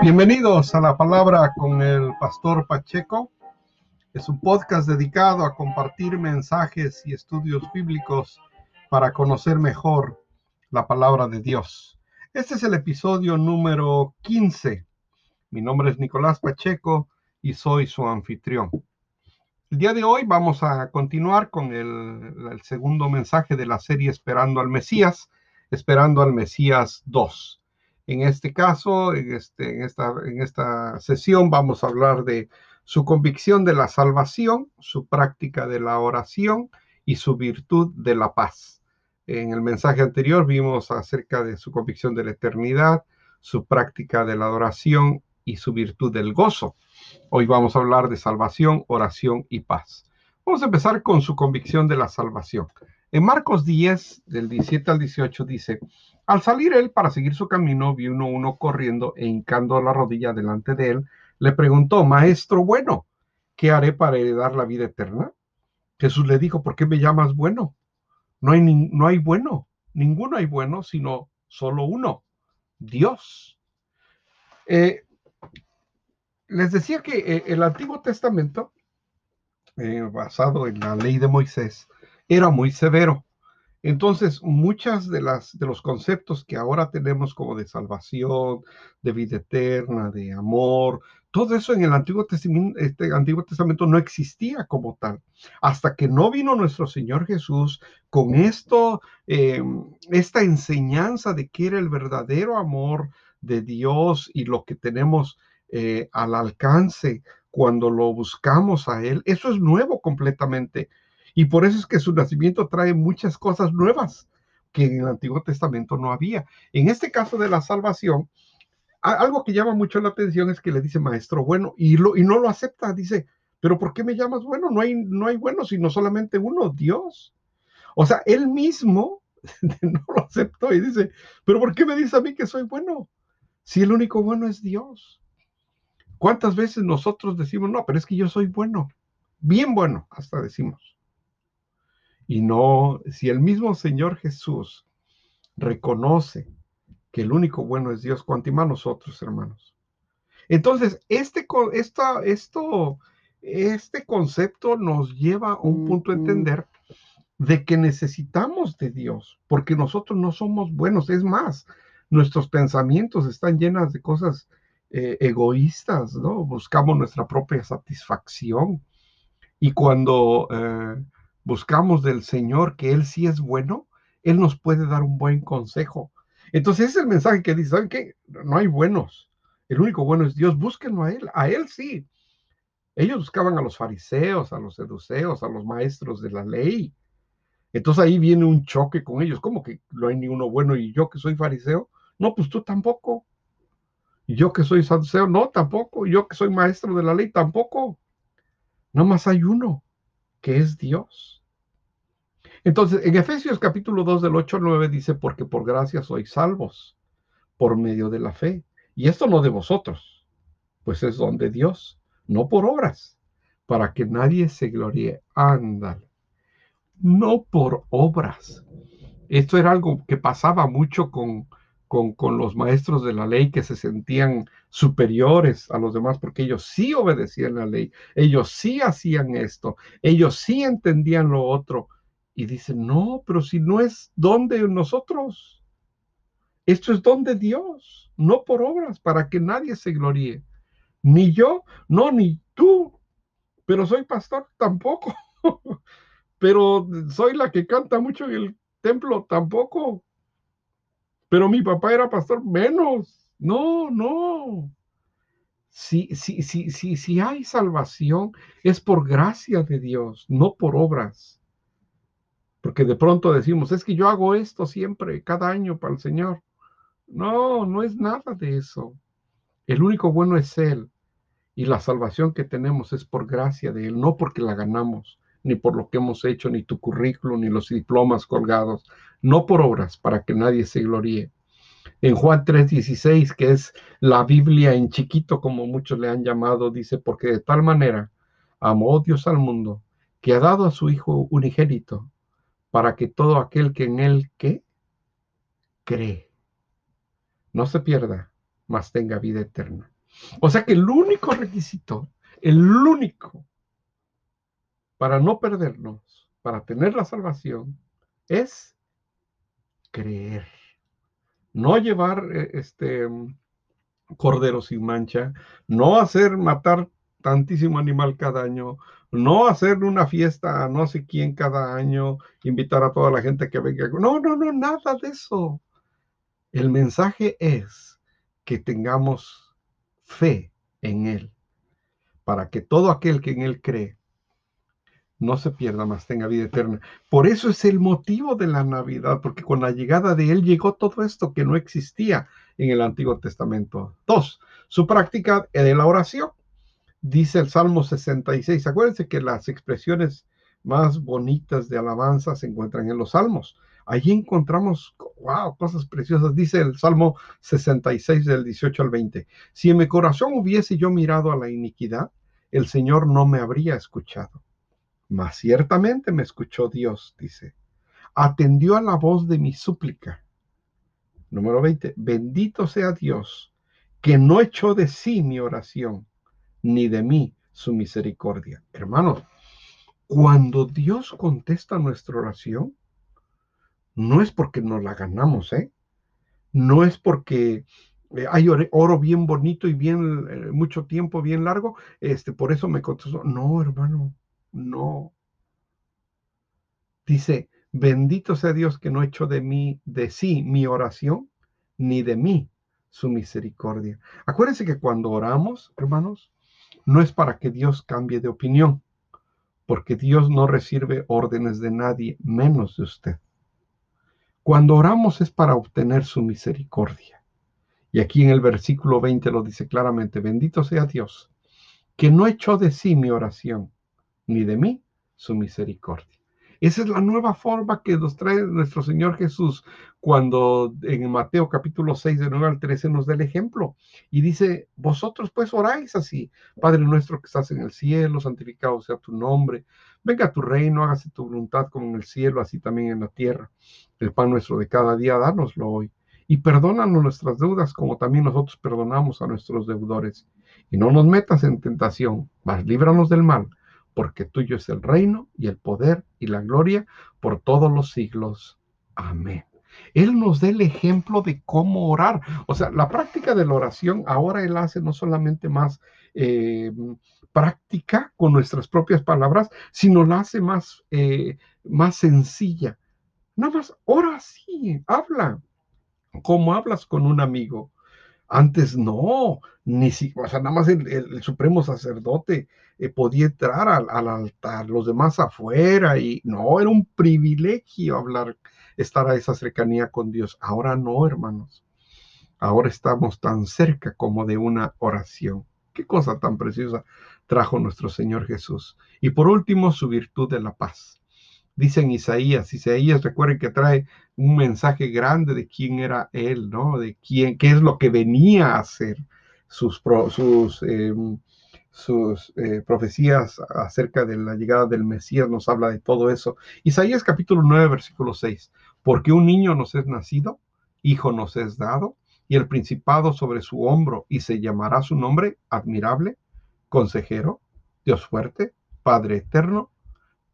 Bienvenidos a la palabra con el pastor Pacheco. Es un podcast dedicado a compartir mensajes y estudios bíblicos para conocer mejor la palabra de Dios. Este es el episodio número 15. Mi nombre es Nicolás Pacheco y soy su anfitrión. El día de hoy vamos a continuar con el, segundo mensaje de la serie Esperando al Mesías, Esperando al Mesías 2. En este caso, en, este, en, esta, en esta sesión vamos a hablar de su convicción de la salvación, su práctica de la oración y su virtud de la paz. En el mensaje anterior vimos acerca de su convicción de la eternidad, su práctica de la adoración y su virtud del gozo. Hoy vamos a hablar de salvación, oración y paz. Vamos a empezar con su convicción de la salvación. En Marcos 10, del 17 al 18, dice, al salir él para seguir su camino, vio uno uno corriendo e hincando la rodilla delante de él, le preguntó, Maestro bueno, ¿qué haré para heredar la vida eterna? Jesús le dijo, ¿por qué me llamas bueno? No hay, no hay bueno, ninguno hay bueno, sino solo uno, Dios. Eh, les decía que eh, el Antiguo Testamento, eh, basado en la ley de Moisés, era muy severo. Entonces, muchas de las de los conceptos que ahora tenemos como de salvación, de vida eterna, de amor, todo eso en el Antiguo Testamento, este Antiguo Testamento no existía como tal. Hasta que no vino nuestro Señor Jesús con esto, eh, esta enseñanza de que era el verdadero amor de Dios y lo que tenemos eh, al alcance cuando lo buscamos a Él. Eso es nuevo completamente. Y por eso es que su nacimiento trae muchas cosas nuevas que en el Antiguo Testamento no había. En este caso de la salvación, algo que llama mucho la atención es que le dice maestro bueno y, lo, y no lo acepta. Dice, pero ¿por qué me llamas bueno? No hay, no hay bueno, sino solamente uno, Dios. O sea, él mismo no lo aceptó y dice, pero ¿por qué me dice a mí que soy bueno? Si el único bueno es Dios. ¿Cuántas veces nosotros decimos, no, pero es que yo soy bueno, bien bueno, hasta decimos? Y no, si el mismo Señor Jesús reconoce que el único bueno es Dios, cuanto más nosotros, hermanos. Entonces, este, esta, esto, este concepto nos lleva a un punto a entender de que necesitamos de Dios, porque nosotros no somos buenos. Es más, nuestros pensamientos están llenos de cosas eh, egoístas, ¿no? Buscamos nuestra propia satisfacción. Y cuando eh, buscamos del Señor que Él sí es bueno, Él nos puede dar un buen consejo. Entonces, es el mensaje que dice, ¿saben qué? No hay buenos. El único bueno es Dios. Búsquenlo a Él. A Él sí. Ellos buscaban a los fariseos, a los seduceos, a los maestros de la ley. Entonces ahí viene un choque con ellos. ¿Cómo que no hay ni uno bueno y yo que soy fariseo? No, pues tú tampoco. Y yo que soy saduceo, no, tampoco. Y yo que soy maestro de la ley, tampoco. No más hay uno, que es Dios. Entonces, en Efesios capítulo 2 del 8 al 9 dice, porque por gracia sois salvos, por medio de la fe. Y esto no de vosotros, pues es don de Dios, no por obras, para que nadie se gloríe. Ándale. No por obras. Esto era algo que pasaba mucho con, con, los maestros de la ley que se sentían superiores a los demás porque ellos sí obedecían la ley, ellos sí hacían esto, ellos sí entendían lo otro. Y dicen, no, pero si no es don de nosotros, esto es don de Dios, no por obras, para que nadie se gloríe. Ni yo, no, ni tú, pero soy pastor tampoco. pero soy la que canta mucho en el templo tampoco pero mi papá era pastor menos. No, no. Si, si, si, si, si hay salvación, es por gracia de Dios, no por obras. Porque de pronto decimos, es que yo hago esto siempre, cada año para el Señor. No, no es nada de eso. El único bueno es Él. Y la salvación que tenemos es por gracia de Él, no porque la ganamos, ni por lo que hemos hecho, ni tu currículum, ni los diplomas colgados no por obras, para que nadie se gloríe. En Juan 3:16, que es la Biblia en chiquito, como muchos le han llamado, dice, porque de tal manera amó Dios al mundo, que ha dado a su Hijo unigénito, para que todo aquel que en él que cree, no se pierda, mas tenga vida eterna. O sea que el único requisito, el único para no perdernos, para tener la salvación, es creer. No llevar eh, este cordero sin mancha, no hacer matar tantísimo animal cada año, no hacer una fiesta a no sé quién cada año, invitar a toda la gente que venga. No, no, no, nada de eso. El mensaje es que tengamos fe en Él, para que todo aquel que en Él cree no se pierda más, tenga vida eterna. Por eso es el motivo de la Navidad, porque con la llegada de Él llegó todo esto que no existía en el Antiguo Testamento. Dos, su práctica de la oración. Dice el Salmo 66. Acuérdense que las expresiones más bonitas de alabanza se encuentran en los Salmos. Allí encontramos, wow, cosas preciosas. Dice el Salmo 66 del 18 al 20. Si en mi corazón hubiese yo mirado a la iniquidad, el Señor no me habría escuchado. Mas ciertamente me escuchó Dios, dice. Atendió a la voz de mi súplica. Número 20. Bendito sea Dios, que no echó de sí mi oración, ni de mí su misericordia. Hermanos, cuando Dios contesta nuestra oración, no es porque nos la ganamos, ¿eh? No es porque eh, hay oro bien bonito y bien eh, mucho tiempo, bien largo, este, por eso me contestó. No, hermano, no. Dice, bendito sea Dios que no hecho de mí, de sí, mi oración, ni de mí su misericordia. Acuérdense que cuando oramos, hermanos, no es para que Dios cambie de opinión, porque Dios no recibe órdenes de nadie, menos de usted. Cuando oramos es para obtener su misericordia. Y aquí en el versículo 20 lo dice claramente, bendito sea Dios, que no echó de sí mi oración, ni de mí su misericordia. Esa es la nueva forma que nos trae nuestro Señor Jesús cuando en Mateo capítulo 6 de 9 al 13 nos da el ejemplo y dice, vosotros pues oráis así, Padre nuestro que estás en el cielo, santificado sea tu nombre, venga tu reino, hágase tu voluntad como en el cielo, así también en la tierra. El pan nuestro de cada día, dánoslo hoy. Y perdónanos nuestras deudas como también nosotros perdonamos a nuestros deudores. Y no nos metas en tentación, mas líbranos del mal porque tuyo es el reino y el poder y la gloria por todos los siglos. Amén. Él nos da el ejemplo de cómo orar. O sea, la práctica de la oración ahora Él hace no solamente más eh, práctica con nuestras propias palabras, sino la hace más, eh, más sencilla. Nada más, ora así, habla, como hablas con un amigo. Antes no, ni si, o sea, nada más el, supremo sacerdote eh, podía entrar al, al, altar, los demás afuera, y no, era un privilegio hablar, estar a esa cercanía con Dios. Ahora no, hermanos. Ahora estamos tan cerca como de una oración. Qué cosa tan preciosa trajo nuestro Señor Jesús. Y por último, su virtud de la paz dicen Isaías. Isaías, recuerden que trae un mensaje grande de quién era él, ¿no? De quién, qué es lo que venía a hacer. Sus, sus, em, sus eh, profecías acerca de la llegada del Mesías nos habla de todo eso. Isaías capítulo 9, versículo 6. Porque un niño nos es nacido, hijo nos es dado, y el principado sobre su hombro, y se llamará su nombre admirable, consejero, Dios fuerte, Padre eterno,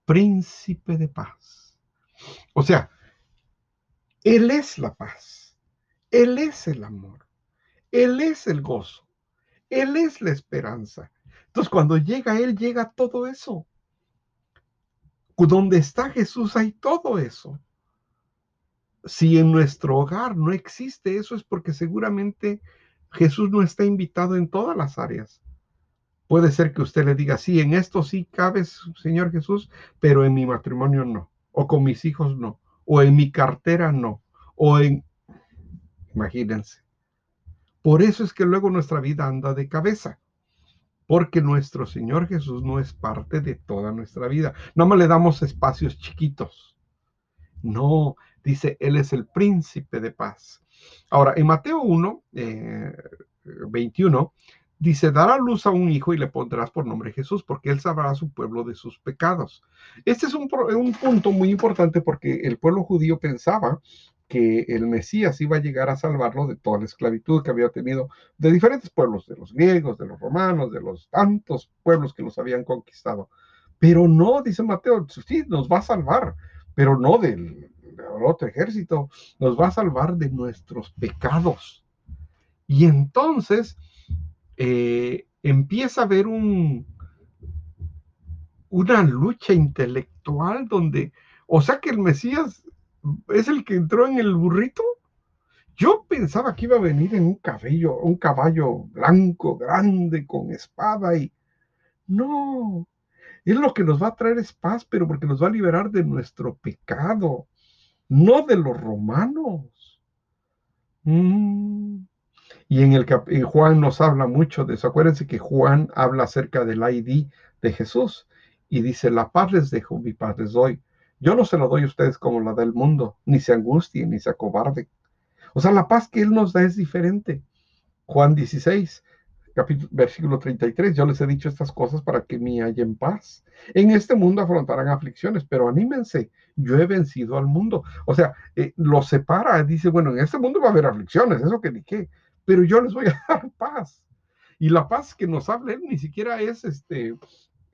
príncipe de paz. O sea, Él es la paz, Él es el amor, Él es el gozo, Él es la esperanza. Entonces, cuando llega Él, llega todo eso. Donde está Jesús hay todo eso. Si en nuestro hogar no existe eso es porque seguramente Jesús no está invitado en todas las áreas. Puede ser que usted le diga, sí, en esto sí cabes, Señor Jesús, pero en mi matrimonio no, o con mis hijos no, o en mi cartera no, o en... Imagínense. Por eso es que luego nuestra vida anda de cabeza, porque nuestro Señor Jesús no es parte de toda nuestra vida. No más le damos espacios chiquitos. No, dice, Él es el príncipe de paz. Ahora, en Mateo 1, 21, Dice, dará luz a un hijo y le pondrás por nombre Jesús, porque él sabrá a su pueblo de sus pecados. Este es un, un punto muy importante porque el pueblo judío pensaba que el Mesías iba a llegar a salvarlo de toda la esclavitud que había tenido de diferentes pueblos, de los griegos, de los romanos, de los tantos pueblos que los habían conquistado. Pero no, dice Mateo, sí, nos va a salvar, pero no del, otro ejército, nos va a salvar de nuestros pecados. Y entonces eh, empieza a haber un, una lucha intelectual donde, o sea que el Mesías es el que entró en el burrito. Yo pensaba que iba a venir en un cabello, un caballo blanco, grande, con espada y no. es lo que nos va a traer es paz, pero porque nos va a liberar de nuestro pecado, no de los romanos. Mm. Y en el Juan nos habla mucho de eso. Acuérdense que Juan habla acerca del ID de Jesús y dice, la paz les dejo, mi paz les doy. Yo no se lo doy a ustedes como la del mundo, ni se angustien, ni se acobarden. O sea, la paz que Él nos da es diferente. Juan 16, capítulo, versículo 33, yo les he dicho estas cosas para que me hallen paz. En este mundo afrontarán aflicciones, pero anímense, yo he vencido al mundo. O sea, eh, lo separa, dice, bueno, en este mundo va a haber aflicciones, eso que dije, pero yo les voy a dar paz. Y la paz que nos habla Él ni siquiera es este,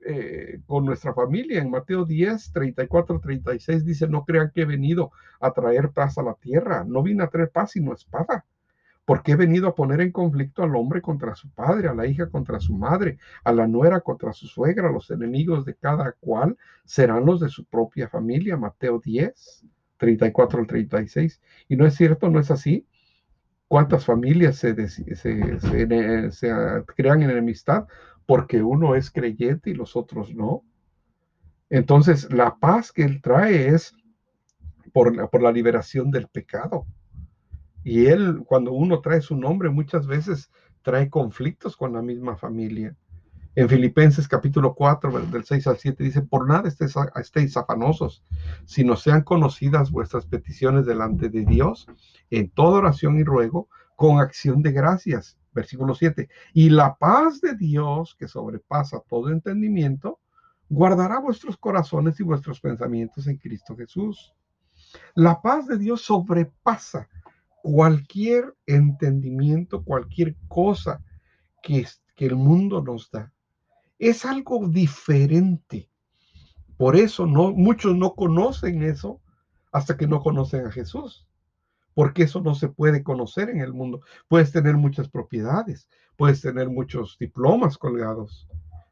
eh, con nuestra familia. En Mateo 10, 34, 36 dice, no crean que he venido a traer paz a la tierra. No vine a traer paz sino espada. Porque he venido a poner en conflicto al hombre contra su padre, a la hija contra su madre, a la nuera contra su suegra. Los enemigos de cada cual serán los de su propia familia. Mateo 10, 34 al 36. Y no es cierto, no es así. ¿Cuántas familias se, se, crean en enemistad? porque uno es creyente y los otros no. Entonces, la paz que Él trae es por la liberación del pecado. Y Él, cuando uno trae su nombre, muchas veces trae conflictos con la misma familia. En Filipenses capítulo 4, del 6 al 7 dice, por nada estéis, estéis afanosos, sino sean conocidas vuestras peticiones delante de Dios en toda oración y ruego, con acción de gracias versículo 7, y la paz de Dios que sobrepasa todo entendimiento, guardará vuestros corazones y vuestros pensamientos en Cristo Jesús. La paz de Dios sobrepasa cualquier entendimiento, cualquier cosa que, que el mundo nos da. Es algo diferente. Por eso no, muchos no conocen eso hasta que no conocen a Jesús porque eso no se puede conocer en el mundo. Puedes tener muchas propiedades, puedes tener muchos diplomas colgados,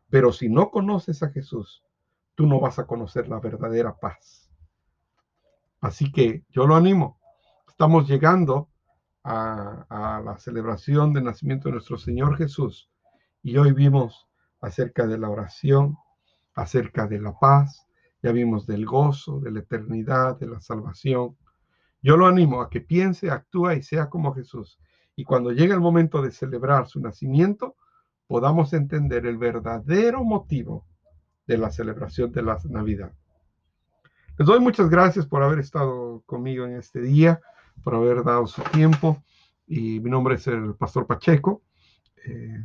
pero si no conoces a Jesús, tú no vas a conocer la verdadera paz. Así que yo lo animo. Estamos llegando a, la celebración del nacimiento de nuestro Señor Jesús y hoy vimos acerca de la oración, acerca de la paz, ya vimos del gozo, de la eternidad, de la salvación yo lo animo a que piense, actúe y sea como Jesús. Y cuando llegue el momento de celebrar su nacimiento, podamos entender el verdadero motivo de la celebración de la Navidad. Les doy muchas gracias por haber estado conmigo en este día, por haber dado su tiempo. Y mi nombre es el Pastor Pacheco. Eh,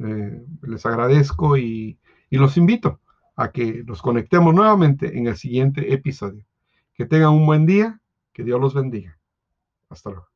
eh, les agradezco y los invito a que nos conectemos nuevamente en el siguiente episodio. Que tengan un buen día que Dios los bendiga. Hasta luego.